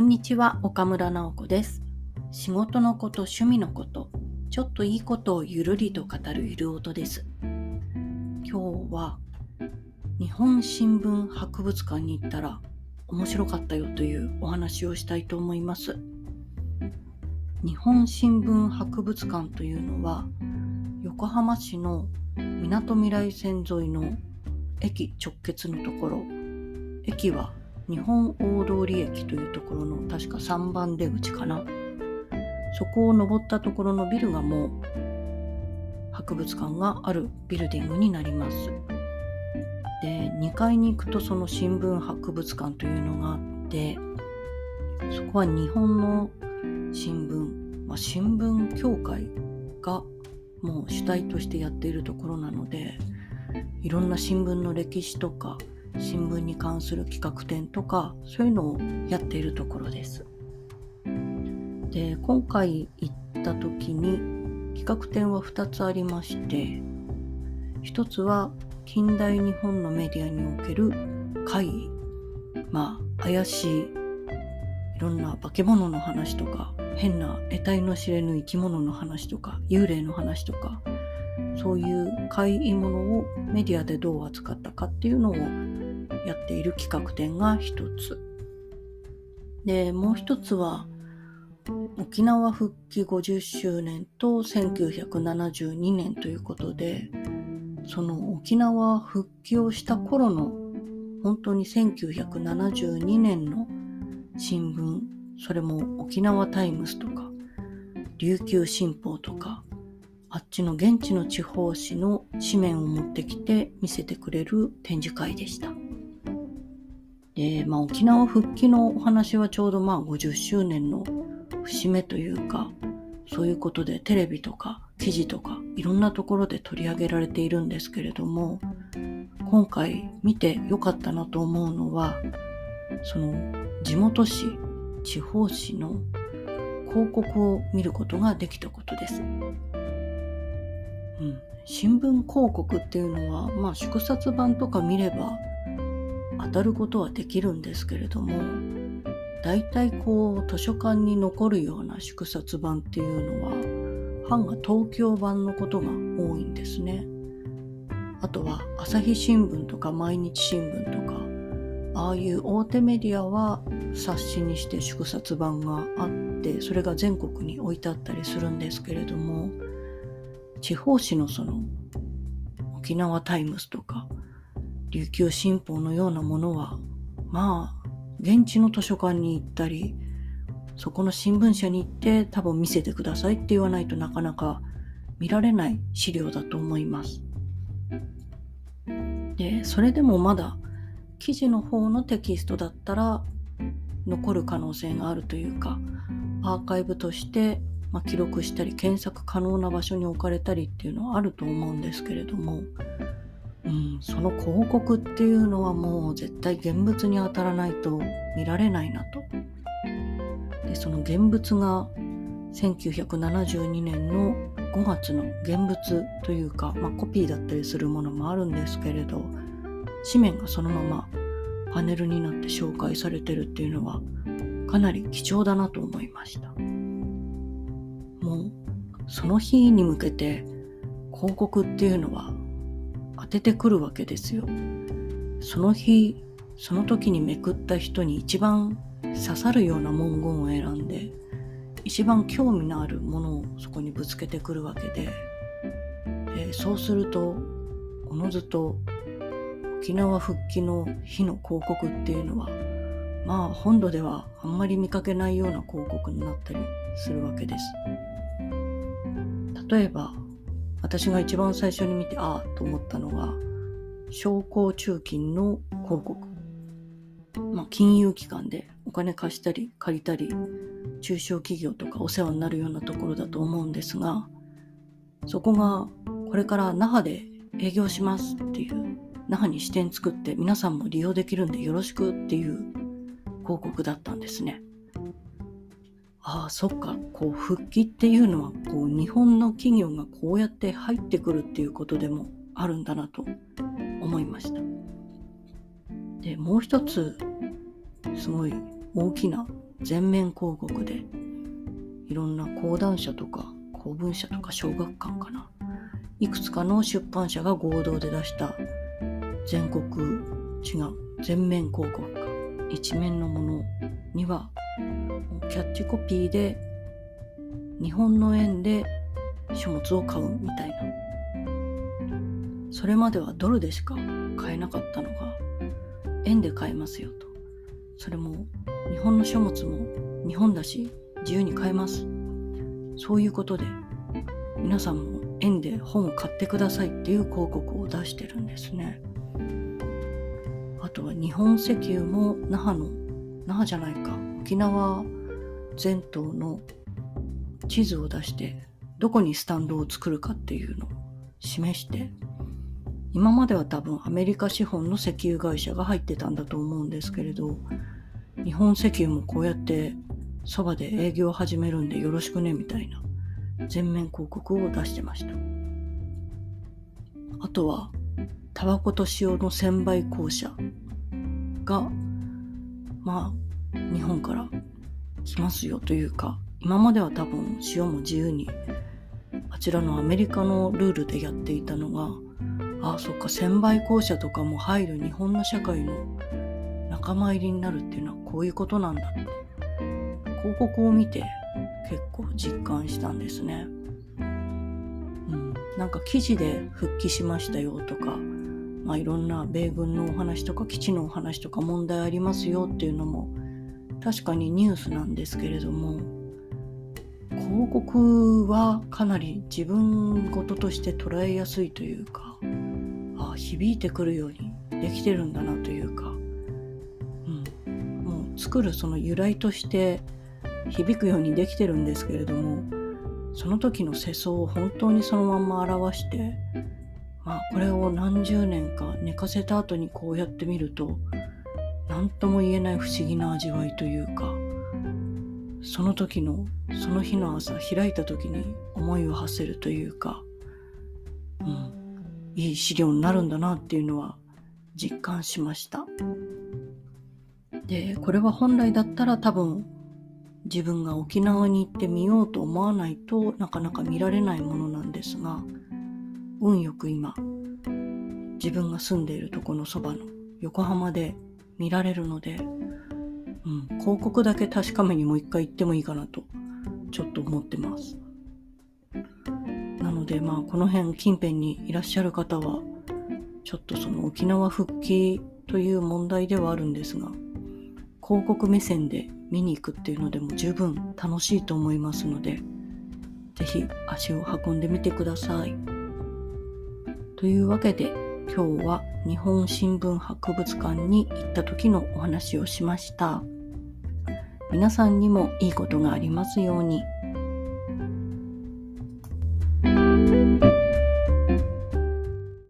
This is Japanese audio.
こんにちは、岡村直子です。仕事のこと、趣味のこと、ちょっといいことをゆるりと語るゆる音です。今日は日本新聞博物館に行ったら面白かったよというお話をしたいと思います。日本新聞博物館というのは横浜市のみなとみらい線沿いの駅直結のところ駅は日本大通駅というところの確か3番出口かな。そこを登ったところのビルがもう博物館があるビルディングになります。で2階に行くとその新聞博物館というのがあってそこは日本の新聞、まあ、新聞協会がもう主体としてやっているところなのでいろんな新聞の歴史とか新聞に関する企画展とかそういうのをやっているところです。で今回行った時に企画展は2つありまして1つは近代日本のメディアにおける怪異まあ怪しいいろんな化け物の話とか変な得体の知れぬ生き物の話とか幽霊の話とかそういう怪異ものをメディアでどう扱ったかっていうのをやっている企画展が一つ。で、もう一つは、沖縄復帰50周年と1972年ということで、その沖縄復帰をした頃の本当に1972年の新聞、それも沖縄タイムスとか、琉球新報とか、あっちの現地の地方紙の紙面を持ってきて見せてくれる展示会でした。で、まあ、沖縄復帰のお話はちょうどまあ50周年の節目というかそういうことでテレビとか記事とかいろんなところで取り上げられているんですけれども今回見てよかったなと思うのはその地元紙地方紙の広告を見ることができたことです。うん、新聞広告っていうのは、まあ、縮刷版とか見ればたることはできるんですけれども大体こう図書館に残るような縮刷版っていうのは版が東京版のことが多いんですね。あとは朝日新聞とか毎日新聞とかああいう大手メディアは冊子にして縮刷版があってそれが全国に置いてあったりするんですけれども地方紙のその沖縄タイムスとか琉球新報のようなものはまあ現地の図書館に行ったりそこの新聞社に行って多分見せてくださいって言わないとなかなか見られない資料だと思います。でそれでもまだ記事の方のテキストだったら残る可能性があるというかアーカイブとしてまあ、記録したり検索可能な場所に置かれたりっていうのはあると思うんですけれども、うん、その広告っていうのはもう絶対現物に当たらないと見られないなと。でその現物が1972年の5月の現物というか、まあ、コピーだったりするものもあるんですけれど紙面がそのままパネルになって紹介されてるっていうのはかなり貴重だなと思いました。もうその日に向けて広告っていうのは当ててくるわけですよ。その日その時にめくった人に一番刺さるような文言を選んで一番興味のあるものをそこにぶつけてくるわけででそうするとおのずと沖縄復帰の日の広告っていうのはまあ本土ではあんまり見かけないような広告になったりするわけです。例えば私が一番最初に見てああと思ったのが商工中金の広告、まあ、金融機関でお金貸したり借りたり中小企業とかお世話になるようなところだと思うんですがそこがこれから那覇で営業しますっていう那覇に支店作って皆さんも利用できるんでよろしくっていう広告だったんですね。ああそっか。こう復帰っていうのはこう日本の企業がこうやって入ってくるっていうことでもあるんだなと思いました。でもう一つすごい大きな全面広告でいろんな講談社とか公文社とか小学館かな。いくつかの出版社が合同で出した全国違う全面広告か。一面のものにはキャッチコピーで日本の円で書物を買うみたいな。それまではドルでしか買えなかったのが円で買えますよと。それも日本の書物も日本だし自由に買えます。そういうことで皆さんも円で本を買ってくださいっていう広告を出してるんですね。あとは日本石油も那覇の那覇じゃないか。沖縄全島の地図を出してどこにスタンドを作るかっていうのを示して今までは多分アメリカ資本の石油会社が入ってたんだと思うんですけれど日本石油もこうやってそばで営業を始めるんでよろしくねみたいな全面広告を出してました。あとはタバコと塩の専売公社がまあ日本から来ますよというか今までは多分塩も自由にあちらのアメリカのルールでやっていたのがああそっか専売公社とかも入る日本の社会の仲間入りになるっていうのはこういうことなんだって広告を見て結構実感したんですね。うん、なんか記事で復帰しましたよとか、まあ、いろんな米軍のお話とか基地のお話とか問題ありますよっていうのも確かにニュースなんですけれども広告はかなり自分事として捉えやすいというかあ響いてくるようにできてるんだなというか、うん、もう作るその由来として響くようにできてるんですけれどもその時の世相を本当にそのまんま表してまあこれを何十年か寝かせた後にこうやってみると何とも言えない不思議な味わいというかその時のその日の朝開いた時に思いを馳せるというか、うん、いい資料になるんだなっていうのは実感しました。でこれは本来だったら多分自分が沖縄に行ってみようと思わないとなかなか見られないものなんですが運よく今自分が住んでいるとこのそばの横浜で見られるので、うん、広告だけ確かめにもう一回行ってもいいかなとちょっと思ってますなのでまあこの辺近辺にいらっしゃる方はちょっとその沖縄復帰という問題ではあるんですが広告目線で見に行くっていうのでも十分楽しいと思いますので、ぜひ足を運んでみてください。というわけで今日は日本新聞博物館に行った時のお話をしました。皆さんにもいいことがありますように。